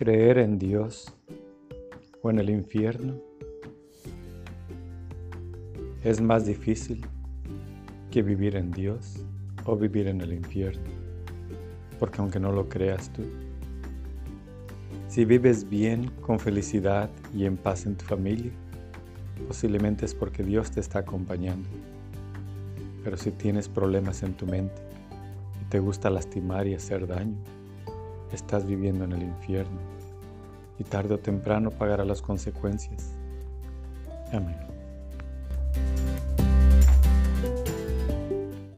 creer en Dios o en el infierno es más difícil que vivir en Dios o vivir en el infierno, porque aunque no lo creas tú, si vives bien, con felicidad y en paz en tu familia, posiblemente es porque Dios te está acompañando. Pero si tienes problemas en tu mente y te gusta lastimar y hacer daño, estás viviendo en el infierno y tarde o temprano pagará las consecuencias. Amén.